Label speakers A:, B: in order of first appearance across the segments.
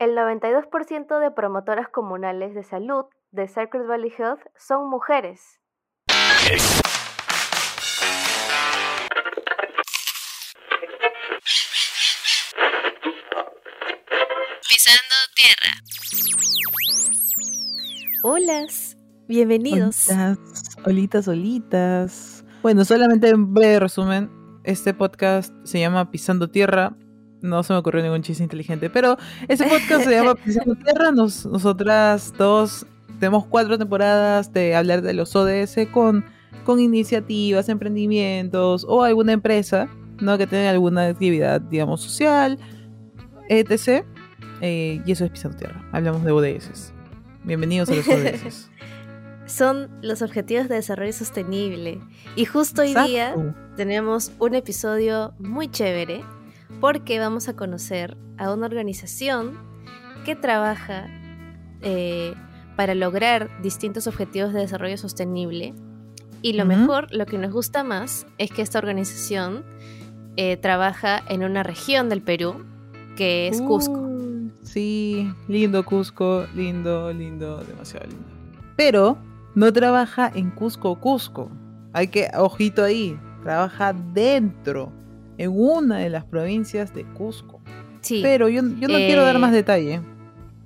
A: El 92% de promotoras comunales de salud de Cypress Valley Health son mujeres.
B: Pisando tierra.
A: Hola, bienvenidos.
C: Olitas, olitas, Bueno, solamente en breve resumen, este podcast se llama Pisando Tierra. No se me ocurrió ningún chiste inteligente, pero este podcast se llama Pisando Tierra. nosotras dos tenemos cuatro temporadas de hablar de los ODS con, con iniciativas, emprendimientos o alguna empresa ¿no? que tenga alguna actividad, digamos, social, etc. Eh, y eso es Pisando Tierra. Hablamos de ODS. Bienvenidos a los ODS.
A: Son los Objetivos de Desarrollo Sostenible. Y justo hoy día tenemos un episodio muy chévere porque vamos a conocer a una organización que trabaja eh, para lograr distintos objetivos de desarrollo sostenible. Y lo mejor, lo que nos gusta más, es que esta organización eh, trabaja en una región del Perú, que es Cusco.
C: Sí, lindo Cusco, lindo, lindo, demasiado lindo. Pero no trabaja en Cusco, Cusco. Hay que, ojito ahí, trabaja dentro, en una de las provincias de Cusco. Sí. Pero yo, no quiero dar más eh, detalle.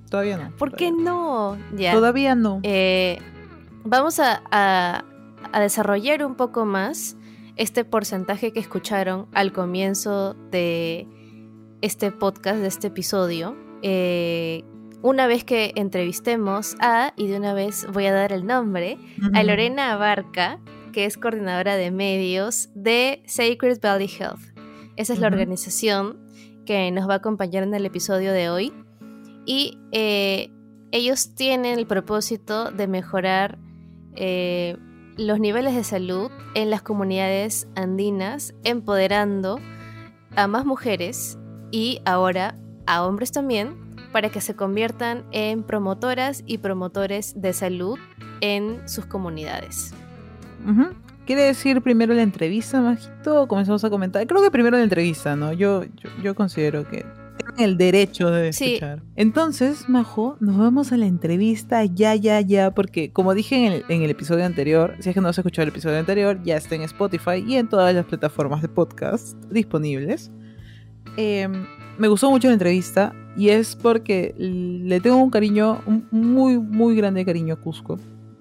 C: Todavía no.
A: ¿Por qué no?
C: Ya. Todavía no.
A: Eh, vamos a, a, desarrollar un poco más este porcentaje que escucharon al comienzo de este podcast, de este episodio, eh, una vez que entrevistemos a, y de una vez voy a dar el nombre, a Lorena Abarca, que es coordinadora de medios de Sacred Valley Health. Esa es la organización que nos va a acompañar en el episodio de hoy. Y eh, ellos tienen el propósito de mejorar eh, los niveles de salud en las comunidades andinas, empoderando a más mujeres y ahora a hombres también para que se conviertan en promotoras y promotores de salud en sus comunidades.
C: ¿Quiere decir primero la entrevista, Majito? comenzamos a comentar? Creo que primero la entrevista, ¿no? Yo, yo, considero que tienen el derecho de escuchar. Entonces, Majo, nos vamos a la entrevista ya, ya, ya, porque como dije en el, en el, episodio anterior, si es que no has escuchado el episodio anterior, ya está en Spotify y en todas las plataformas de podcast disponibles. Eh, me gustó mucho la entrevista y es porque le tengo un cariño, un muy, muy grande cariño a Cusco.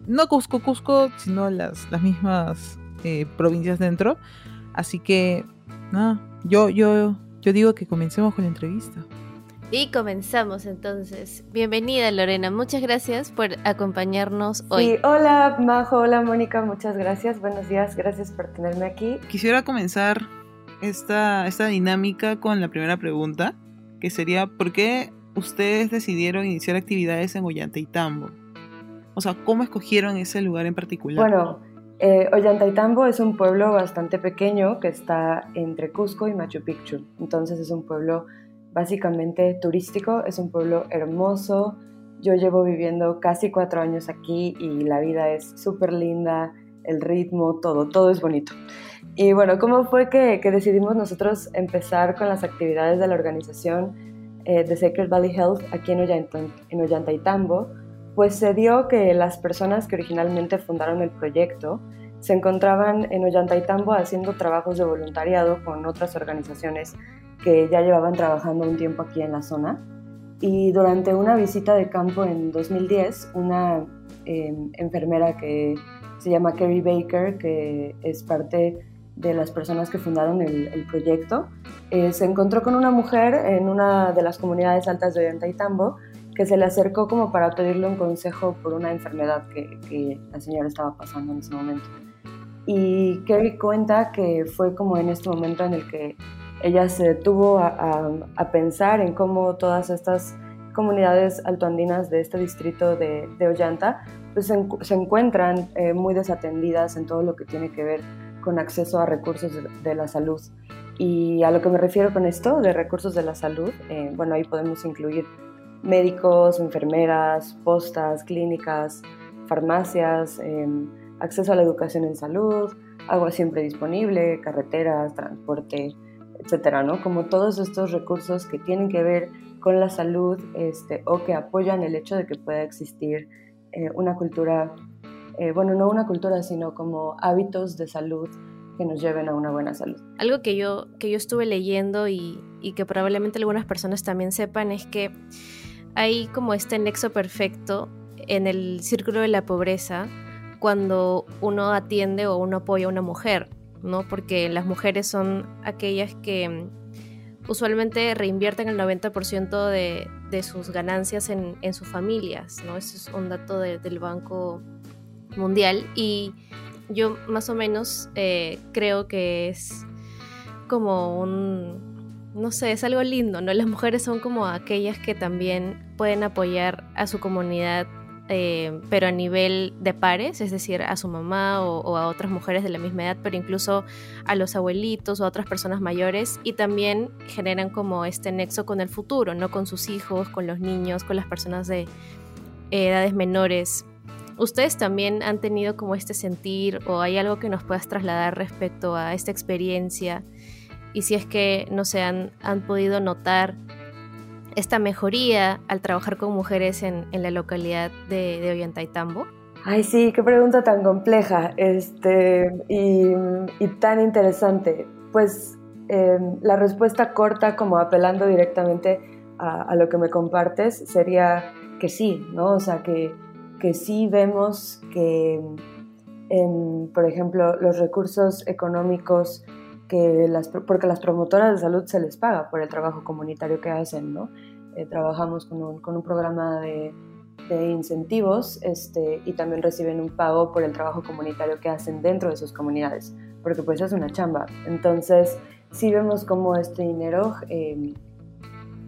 C: No Cusco, Cusco, sino las, las mismas eh, provincias dentro. Así que, nada, yo, yo, yo digo que comencemos con la entrevista.
A: Y comenzamos entonces. Bienvenida Lorena, muchas gracias por acompañarnos hoy.
D: Sí, hola Majo, hola Mónica, muchas gracias, buenos días, gracias por tenerme aquí.
C: Quisiera comenzar esta, esta dinámica con la primera pregunta, que sería, ¿por qué ustedes decidieron iniciar actividades en Ollantaytambo? O sea, ¿cómo escogieron ese lugar en particular?
D: Bueno, eh, Ollantaytambo es un pueblo bastante pequeño que está entre Cusco y Machu Picchu. Entonces es un pueblo básicamente turístico, es un pueblo hermoso. Yo llevo viviendo casi cuatro años aquí y la vida es súper linda, el ritmo, todo, todo es bonito. Y bueno, ¿cómo fue que, decidimos nosotros empezar con las actividades de la organización eh, Sacred Valley Health aquí en, en Ollantaytambo? Pues se dio que las personas que originalmente fundaron el proyecto se encontraban en Ollantaytambo haciendo trabajos de voluntariado con otras organizaciones que ya llevaban trabajando un tiempo aquí en la zona. Y durante una visita de campo en 2010, una em, enfermera que se llama Kerry Baker, que es parte de las personas que fundaron el, proyecto, eh, se encontró con una mujer en una de las comunidades altas de Ollantaytambo que se le acercó como para pedirle un consejo por una enfermedad que, la señora estaba pasando en ese momento. Y Kerry cuenta que fue como en este momento en el que ella se detuvo a, pensar en cómo todas estas comunidades altoandinas de este distrito de, Ollanta pues se, se encuentran eh, muy desatendidas en todo lo que tiene que ver con acceso a recursos de, la salud. Y a lo que me refiero con esto, de recursos de la salud, eh, bueno, ahí podemos incluir médicos, enfermeras, postas, clínicas, farmacias, em, acceso a la educación en salud, agua siempre disponible, carreteras, transporte, etcétera, ¿no? Como todos estos recursos que tienen que ver con la salud este, o que apoyan el hecho de que pueda existir eh, una cultura, eh, bueno, no una cultura, sino como hábitos de salud que nos lleven a una buena salud.
A: Algo que yo, que yo estuve leyendo y, y que probablemente algunas personas también sepan es que hay como este nexo perfecto en el círculo de la pobreza cuando uno atiende o uno apoya a una mujer, ¿no? Porque las mujeres son aquellas que usualmente reinvierten el 90% de, sus ganancias en, en, sus familias, ¿no? Ese es un dato del Banco Mundial y yo más o menos eh, creo que es como un, no sé, es algo lindo, ¿no? Las mujeres son como aquellas que también pueden apoyar a su comunidad eh, pero a nivel de pares, es decir, a su mamá o, a otras mujeres de la misma edad, pero incluso a los abuelitos o a otras personas mayores y también generan como este nexo con el futuro, ¿no? Con sus hijos, con los niños, con las personas de edades menores. ¿Ustedes también han tenido como este sentir o hay algo que nos puedas trasladar respecto a esta experiencia? Y si es que, no se han, han podido notar esta mejoría al trabajar con mujeres en, la localidad de, de?
D: Ay, sí, qué pregunta tan compleja este, y, tan interesante. Pues em, la respuesta corta, como apelando directamente a, lo que me compartes, sería que sí, ¿no? O sea, que, que sí vemos que, em, por ejemplo, los recursos económicos que las, porque las promotoras de salud se les paga por el trabajo comunitario que hacen, ¿no? Eh, trabajamos con un, con un programa de, de, incentivos este, y también reciben un pago por el trabajo comunitario que hacen dentro de sus comunidades, porque pues es una chamba. Entonces, sí vemos cómo este dinero eh,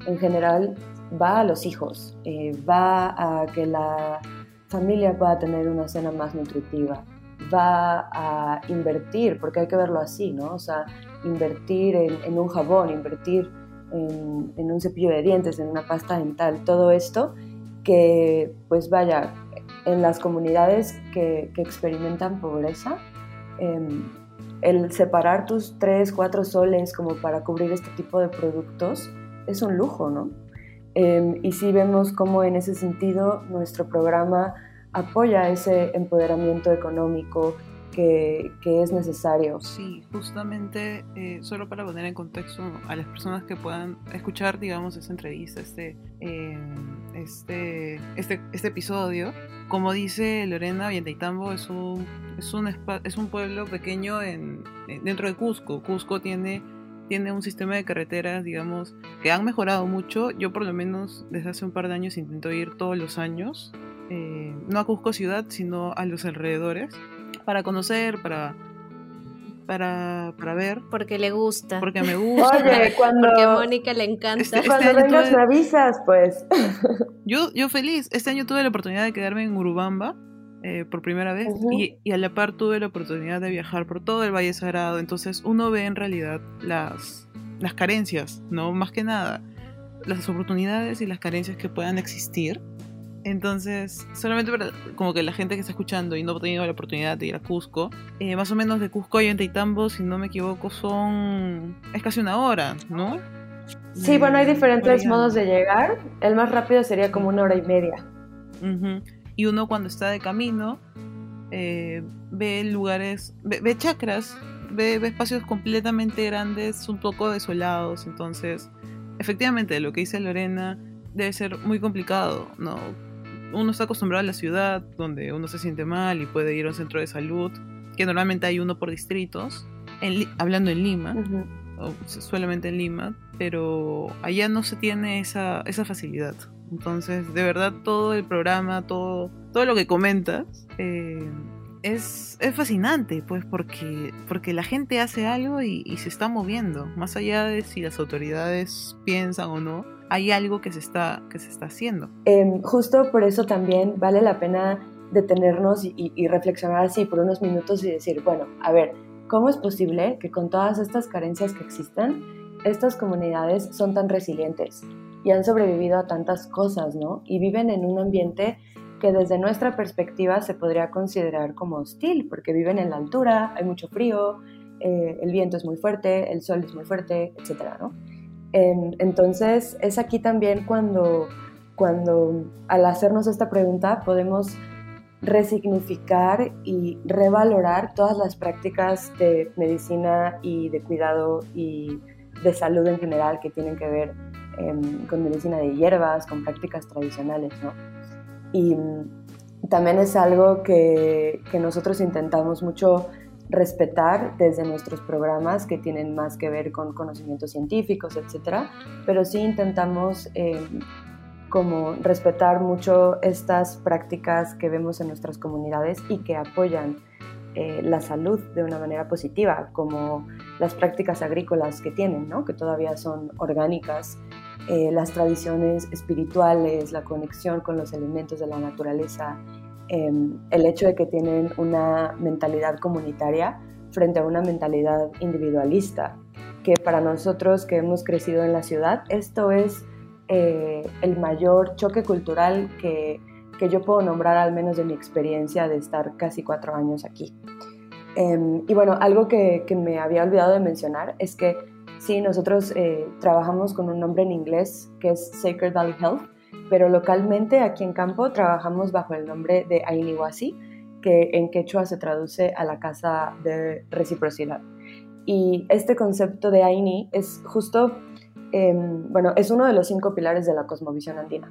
D: en general va a los hijos, eh, va a que la familia pueda tener una cena más nutritiva, va a invertir, porque hay que verlo así, ¿no? O sea, invertir en, un jabón, invertir en, un cepillo de dientes, en una pasta dental, todo esto que, pues vaya, en las comunidades que, experimentan pobreza, em, el separar tus tres, cuatro soles como para cubrir este tipo de productos es un lujo, ¿no? Em, y sí vemos cómo en ese sentido nuestro programa apoya ese empoderamiento económico que, es necesario.
C: Sí, justamente, eh, solo para poner en contexto a las personas que puedan escuchar, digamos, esta entrevista, este, eh, este, este, este episodio, como dice Lorena, Vientaitambo es un, es un, es un pueblo pequeño en, dentro de Cusco. Cusco tiene tiene un sistema de carreteras, digamos, que han mejorado mucho. Yo por lo menos desde hace un par de años intento ir todos los años eh, no a Cusco ciudad, sino a los alrededores, para conocer, para, para, para ver.
A: Porque le gusta.
C: Porque me gusta.
D: Oye, cuando...
A: Porque a Mónica le encanta.
D: Este, este cuando vengas me avisas, pues.
C: Yo, yo feliz. Este año tuve la oportunidad de quedarme en Urubamba. Eh, por primera vez y, y, a la par tuve la oportunidad de viajar por todo el Valle Sagrado entonces uno ve en realidad las, las carencias, ¿no? Más que nada, las oportunidades y las carencias que puedan existir entonces, solamente para como que la gente que está escuchando y no ha tenido la oportunidad de ir a Cusco, eh, más o menos de Cusco a Ollantaytambo, si no me equivoco, son. es casi una hora, ¿no?
D: Sí, bueno, hay diferentes modos de llegar. El más rápido sería como una hora y media.
C: Y uno cuando está de camino eh, ve lugares, ve, chacras, ve, ve, espacios completamente grandes, un poco desolados. Entonces, efectivamente, lo que dice Lorena debe ser muy complicado, ¿no? Uno está acostumbrado a la ciudad, donde uno se siente mal y puede ir a un centro de salud, que normalmente hay uno por distritos, hablando en Lima, o solamente en Lima, pero allá no se tiene esa, esa facilidad. Entonces, de verdad, todo el programa, todo, todo lo que comentas, eh, es, es, fascinante, pues, porque, porque la gente hace algo y, y, se está moviendo, más allá de si las autoridades piensan o no hay algo que se está, que se está haciendo.
D: Em, justo por eso también vale la pena detenernos y, reflexionar así por unos minutos y decir, bueno, a ver, ¿cómo es posible que con todas estas carencias que existen, estas comunidades son tan resilientes y han sobrevivido a tantas cosas, ¿no? Y viven en un ambiente que desde nuestra perspectiva se podría considerar como hostil, porque viven en la altura, hay mucho frío, eh, el viento es muy fuerte, el sol es muy fuerte, etcétera, ¿no? Entonces es aquí también cuando, cuando al hacernos esta pregunta podemos resignificar y revalorar todas las prácticas de medicina y de cuidado y de salud en general que tienen que ver em, con medicina de hierbas, con prácticas tradicionales, ¿no? Y mm, también es algo que, que nosotros intentamos mucho respetar desde nuestros programas que tienen más que ver con conocimientos científicos, etcétera, pero sí intentamos em, como respetar mucho estas prácticas que vemos en nuestras comunidades y que apoyan eh, la salud de una manera positiva, como las prácticas agrícolas que tienen, ¿no? que todavía son orgánicas, eh, las tradiciones espirituales, la conexión con los elementos de la naturaleza, em, el hecho de que tienen una mentalidad comunitaria frente a una mentalidad individualista, que para nosotros que hemos crecido en la ciudad, esto es eh, el mayor choque cultural que, que, yo puedo nombrar, al menos de mi experiencia de estar casi cuatro años aquí. Em, y bueno, algo que, que, me había olvidado de mencionar es que sí, nosotros eh, trabajamos con un nombre en inglés que es Sacred Valley Health, pero localmente aquí en campo trabajamos bajo el nombre de Ainiwasi, que en quechua se traduce a la casa de reciprocidad. Y este concepto de Aini es justo Em, bueno, es uno de los cinco pilares de la cosmovisión andina.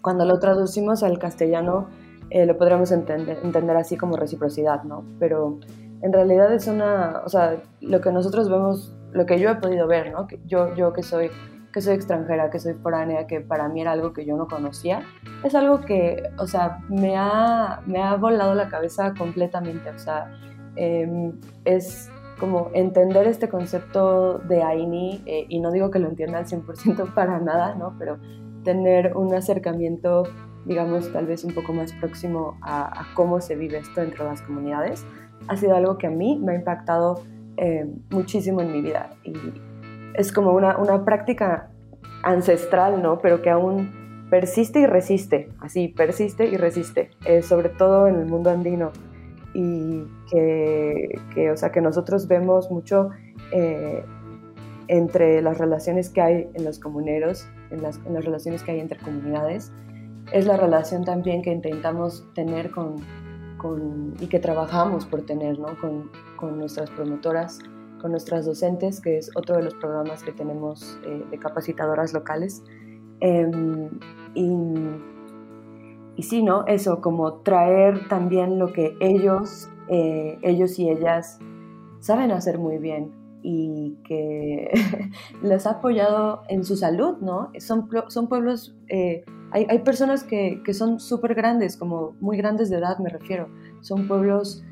D: Cuando lo traducimos al castellano, eh, lo podríamos entender, entender así como reciprocidad, ¿no? Pero en realidad es una, o sea, lo que nosotros vemos, lo que yo he podido ver, ¿no? Yo, yo que soy que soy extranjera, que soy foránea, que para mí era algo que yo no conocía, es algo que, o sea, me ha, me ha volado la cabeza completamente, o sea, em, es como entender este concepto de Aini, eh, y no digo que lo entienda al 100% para nada, ¿no? pero tener un acercamiento, digamos, tal vez un poco más próximo a, cómo se vive esto entre las comunidades, ha sido algo que a mí me ha impactado eh, muchísimo en mi vida. Es como una, una práctica ancestral, ¿no? Pero que aún persiste y resiste, así, persiste y resiste, eh, sobre todo en el mundo andino y que, o sea, que nosotros vemos mucho eh, entre las relaciones que hay en los comuneros, en las, relaciones que hay entre comunidades, es la relación también que intentamos tener con, con y que trabajamos por tener ¿no? con, con, nuestras promotoras, con nuestras docentes, que es otro de los programas que tenemos eh, de capacitadoras locales. Em, y y sí, ¿no? Eso, como traer también lo que ellos, eh, ellos y ellas saben hacer muy bien y que les ha apoyado en su salud, ¿no? Son, son pueblos, eh, hay, hay, personas que, que son súper grandes, como muy grandes de edad me refiero, son pueblos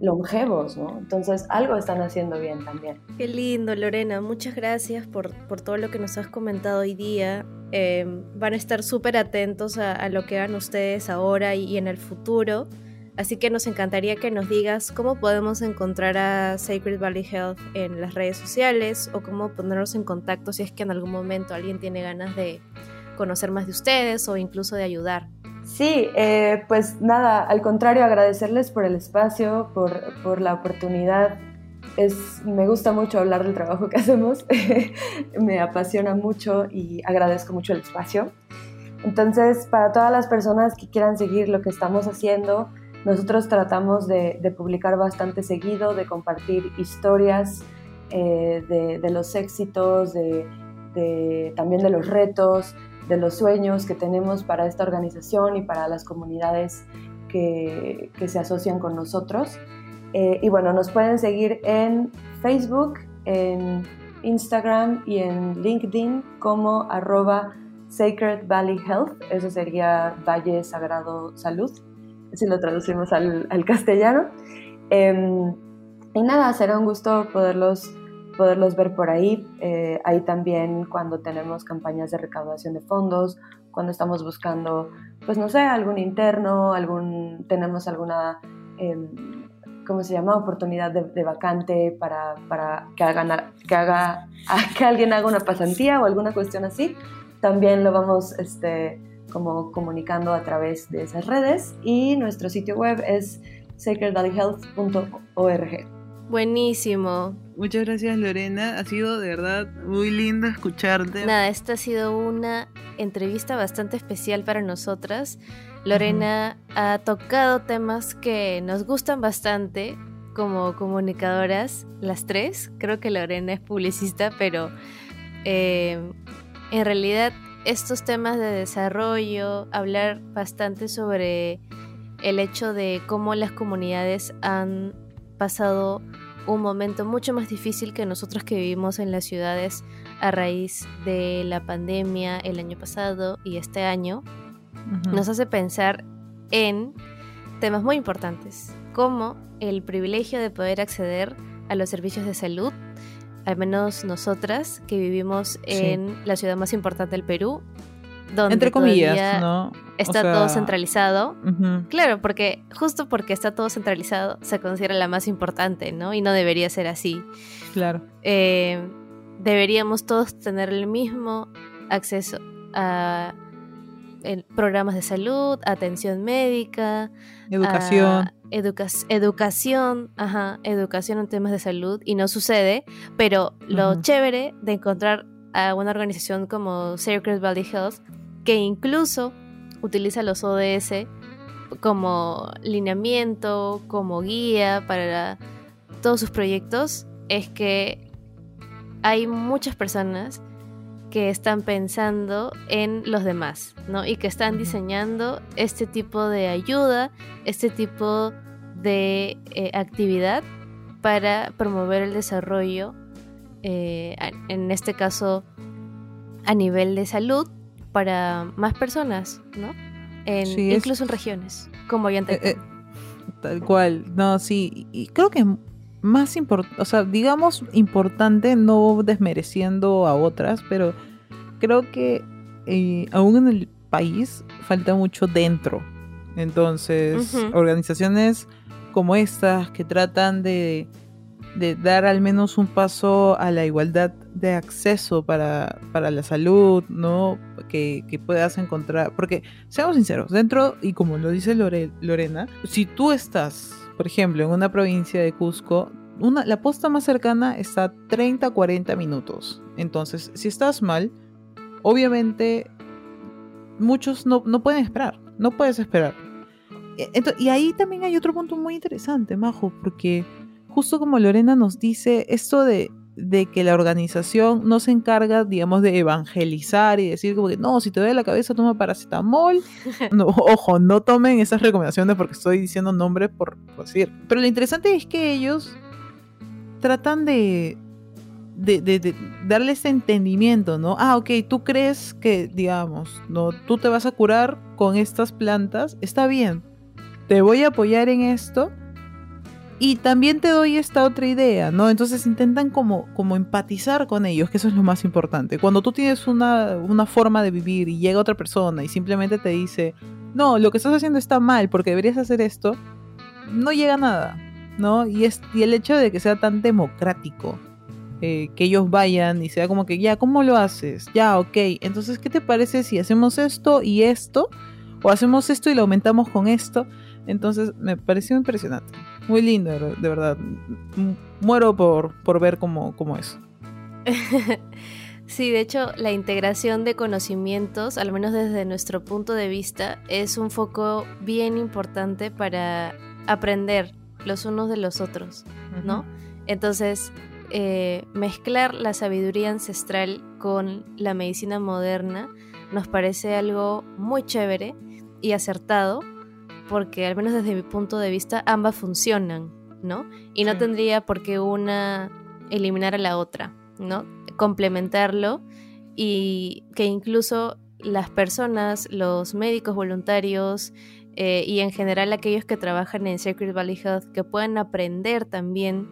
D: longevos, ¿no? Entonces algo están haciendo bien también.
A: Qué lindo, Lorena. Muchas gracias por, por todo lo que nos has comentado hoy día. Em, van a estar súper atentos a, lo que hagan ustedes ahora y, en el futuro. Así que nos encantaría que nos digas cómo podemos encontrar a Sacred Valley Health en las redes sociales o cómo ponernos en contacto si es que en algún momento alguien tiene ganas de conocer más de ustedes o incluso de ayudar.
D: Sí, eh, pues nada, al contrario, agradecerles por el espacio, por, por la oportunidad. Es, me gusta mucho hablar del trabajo que hacemos, me apasiona mucho y agradezco mucho el espacio. Entonces, para todas las personas que quieran seguir lo que estamos haciendo, nosotros tratamos de, de publicar bastante seguido, de compartir historias eh, de, de, los éxitos, de, también de los retos, de los sueños que tenemos para esta organización y para las comunidades que, se asocian con nosotros. Eh, y bueno, nos pueden seguir en Facebook, en Instagram y en LinkedIn como arroba Sacred Valley Health, eso sería Valle Sagrado Salud, si lo traducimos al, castellano. Em, y nada, será un gusto poderlos poderlos ver por ahí. Eh, ahí también cuando tenemos campañas de recaudación de fondos, cuando estamos buscando, pues no sé, algún interno, algún, tenemos alguna, eh, ¿cómo se llama?, oportunidad de, vacante para, para, que, hagan, que, haga, que alguien haga una pasantía o alguna cuestión así. También lo vamos este, como comunicando a través de esas redes y nuestro sitio web es sacredvalleyhealth.org.
A: Buenísimo.
C: Muchas gracias Lorena, ha sido de verdad muy lindo escucharte.
A: Nada, esta ha sido una entrevista bastante especial para nosotras. Lorena ha tocado temas que nos gustan bastante como comunicadoras, las tres. Creo que Lorena es publicista, pero eh, en realidad estos temas de desarrollo, hablar bastante sobre el hecho de cómo las comunidades han pasado un momento mucho más difícil que nosotros que vivimos en las ciudades a raíz de la pandemia el año pasado y este año, nos hace pensar en temas muy importantes, como el privilegio de poder acceder a los servicios de salud, al menos nosotras que vivimos en la ciudad más importante del Perú, donde
C: entre comillas, ¿no?
A: Está todo centralizado. Claro, porque justo porque está todo centralizado se considera la más importante, ¿no? Y no debería ser así.
C: Claro.
A: Eh, deberíamos todos tener el mismo acceso a programas de salud, atención médica,
C: educación,
A: educación, ajá, educación en temas de salud y no sucede, pero lo chévere de encontrar a una organización como Sacred Valley Health que incluso utiliza los ODS como lineamiento, como guía para todos sus proyectos, es que hay muchas personas que están pensando en los demás, ¿no? Y que están diseñando este tipo de ayuda, este tipo de eh, actividad para promover el desarrollo, eh, en este caso a nivel de salud, para más personas, ¿no? incluso en regiones, como ya eh, eh,
C: Tal cual, no, sí, y creo que más importante, o sea, digamos importante, no desmereciendo a otras, pero creo que eh, aún en el país falta mucho dentro. Entonces, organizaciones como estas que tratan de de dar al menos un paso a la igualdad de acceso para, la salud, ¿no? Que, puedas encontrar, porque seamos sinceros, dentro, y como lo dice Lorena, si tú estás, por ejemplo, en una provincia de Cusco, una, la posta más cercana está a 30, 40 minutos. Entonces, si estás mal, obviamente muchos no, no pueden esperar, no puedes esperar. E, y ahí también hay otro punto muy interesante, Majo, porque justo como Lorena nos dice, esto de, que la organización no se encarga, digamos, de evangelizar y decir como que no, si te duele la cabeza toma paracetamol. No, ojo, no tomen esas recomendaciones porque estoy diciendo nombres por, decir. Pero lo interesante es que ellos tratan de, de, de, darle ese entendimiento, ¿no? Ah, ok, tú crees que, digamos, no, tú te vas a curar con estas plantas, está bien, te voy a apoyar en esto, y también te doy esta otra idea, ¿no? Entonces intentan como, como empatizar con ellos, que eso es lo más importante. Cuando tú tienes una, forma de vivir y llega otra persona y simplemente te dice, no, lo que estás haciendo está mal porque deberías hacer esto, no llega nada, ¿no? Y el hecho de que sea tan democrático, eh, que ellos vayan y sea como que, ya, ¿cómo lo haces? Ya, ok, entonces, ¿qué te parece si hacemos esto y esto? O hacemos esto y lo aumentamos con esto. Entonces, me pareció impresionante. Muy lindo, de verdad. Muero por, por ver cómo, cómo es.
A: Sí, de hecho, la integración de conocimientos, al menos desde nuestro punto de vista, es un foco bien importante para aprender los unos de los otros, ¿no? Entonces, eh, mezclar la sabiduría ancestral con la medicina moderna nos parece algo muy chévere y acertado porque al menos desde mi punto de vista ambas funcionan, ¿no? Y no tendría por qué una eliminar a la otra, ¿no? Complementarlo y que incluso las personas, los médicos voluntarios eh, y en general aquellos que trabajan en Sacred Valley Health que puedan aprender también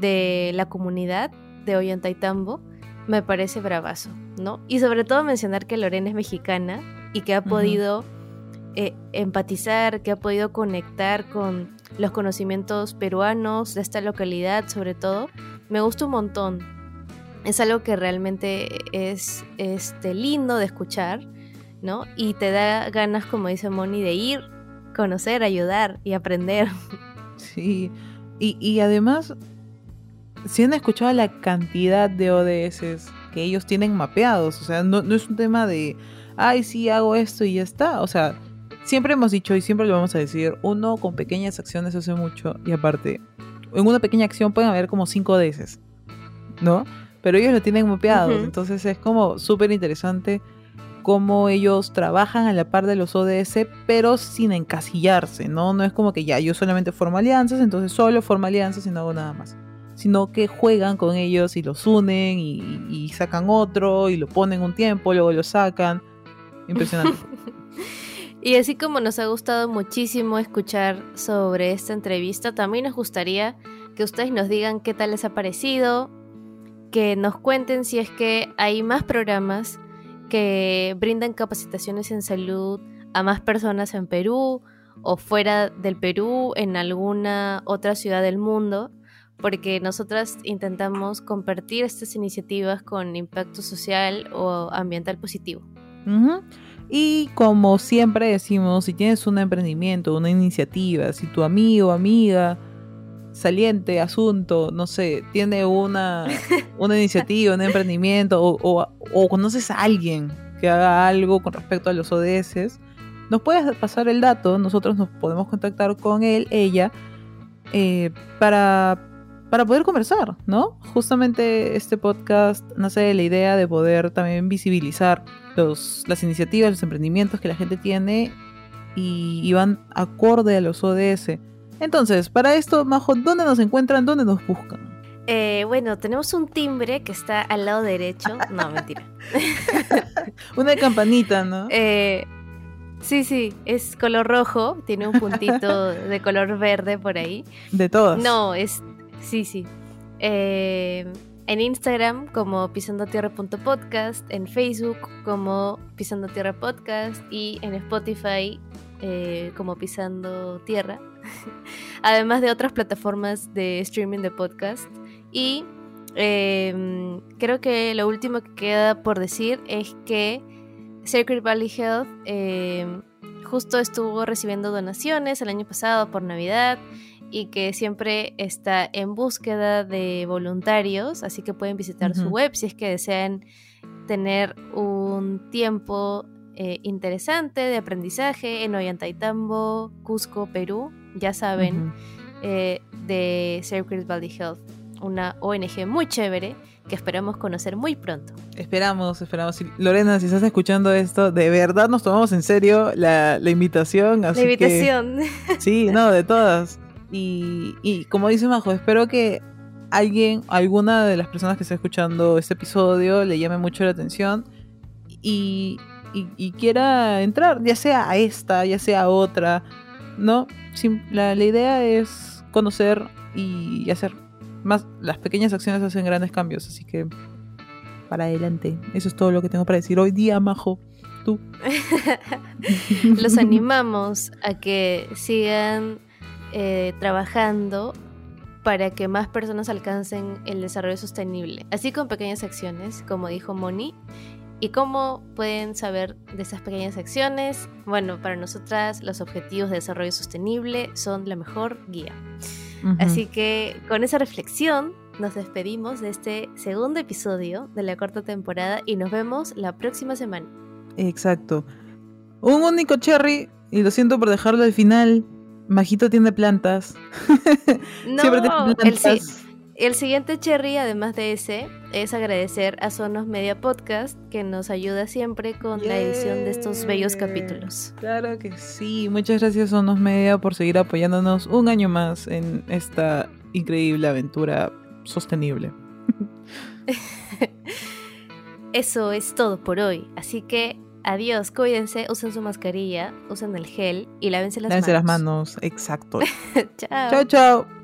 A: de la comunidad de Ollantaytambo, me parece bravazo, ¿no? Y sobre todo mencionar que Lorena es mexicana y que ha podido eh, empatizar, que ha podido conectar con los conocimientos peruanos de esta localidad sobre todo, me gusta un montón. Es algo que realmente es este, lindo de escuchar, ¿no? Y te da ganas, como dice Moni, de ir, conocer, ayudar y aprender.
C: Sí, Y, además, si han escuchado la cantidad de ODS que ellos tienen mapeados, o sea, no, no es un tema de, ay, sí, hago esto y ya está, o sea, siempre hemos dicho y siempre lo vamos a decir, uno con pequeñas acciones hace mucho y aparte, en una pequeña acción pueden haber como 5 ODS, ¿no? Pero ellos lo tienen mapeados, entonces es como súper interesante cómo ellos trabajan a la par de los ODS, pero sin encasillarse, ¿no? No es como que ya yo solamente formo alianzas, entonces solo formo alianzas y no hago nada más. Sino que juegan con ellos y los unen y, sacan otro y lo ponen un tiempo, luego lo sacan. Impresionante.
A: y así como nos ha gustado muchísimo escuchar sobre esta entrevista, también nos gustaría que ustedes nos digan qué tal les ha parecido, que nos cuenten si es que hay más programas que brindan capacitaciones en salud a más personas en Perú o fuera del Perú, en alguna otra ciudad del mundo, porque nosotras intentamos compartir estas iniciativas con impacto social o ambiental positivo.
C: Y como siempre decimos, si tienes un emprendimiento, una iniciativa, si tu amigo amiga saliente asunto, no sé, tiene una, una iniciativa, un emprendimiento o, o, conoces a alguien que haga algo con respecto a los ODS, nos puedes pasar el dato, nosotros nos podemos contactar con él, ella, eh, para, para poder conversar, ¿no? Justamente este podcast nace de la idea de poder también visibilizar los, las iniciativas, los emprendimientos que la gente tiene y, y van acorde a los ODS. Entonces, para esto, Majo, ¿dónde nos encuentran? ¿Dónde nos buscan?
A: Eh, bueno, tenemos un timbre que está al lado derecho. No, mentira.
C: Una campanita, ¿no?
A: Eh, sí, sí, es color rojo, tiene un puntito de color verde por ahí.
C: ¿De todos?
A: No, es. Sí, sí. Eh, en Instagram como pisandotierra.podcast, en Facebook como Pisando Tierra Podcast y en Spotify como Pisando Tierra. Además de otras plataformas de streaming de podcast. Y em, creo que lo último que queda por decir es que Sacred Valley Health em, justo estuvo recibiendo donaciones el año pasado por Navidad y que siempre está en búsqueda de voluntarios, así que pueden visitar su web si es que desean tener un tiempo eh, interesante de aprendizaje en Ollantaytambo, Cusco, Perú, ya saben, eh, de Sacred Valley Health, una ONG muy chévere que esperamos conocer muy pronto.
C: Esperamos, esperamos. Lorena, si estás escuchando esto, de verdad nos tomamos en serio la, invitación. la
A: invitación.
C: sí, no, de todas. Y, como dice Majo, espero que alguien, alguna de las personas que está escuchando este episodio le llame mucho la atención y, y, quiera entrar, ya sea a esta, ya sea a otra, ¿no? la, idea es conocer y hacer más. Las pequeñas acciones hacen grandes cambios, así que para adelante. Eso es todo lo que tengo para decir hoy día, Majo. Tú.
A: Los animamos a que sigan eh, trabajando para que más personas alcancen el desarrollo sostenible, así con pequeñas acciones, como dijo Moni, ¿Y cómo pueden saber de esas pequeñas acciones? Bueno, para nosotras los objetivos de desarrollo sostenible son la mejor guía. Así que con esa reflexión nos despedimos de este segundo episodio de la cuarta temporada y nos vemos la próxima semana.
C: Exacto. Un único cherry, y lo siento por dejarlo al final. Majito tiene plantas.
A: No, Siempre tiene plantas. El siguiente cherry, además de ese, es agradecer a Sonos Media Podcast, que nos ayuda siempre con la edición de estos bellos capítulos.
C: Claro que sí. Muchas gracias, Sonos Media, por seguir apoyándonos un año más en esta increíble aventura sostenible.
A: Eso es todo por hoy. Así que adiós, cuídense, usen su mascarilla, usen el gel y lávense las
C: lávense
A: manos.
C: las manos, exacto.
A: chao.
C: Chao, chao.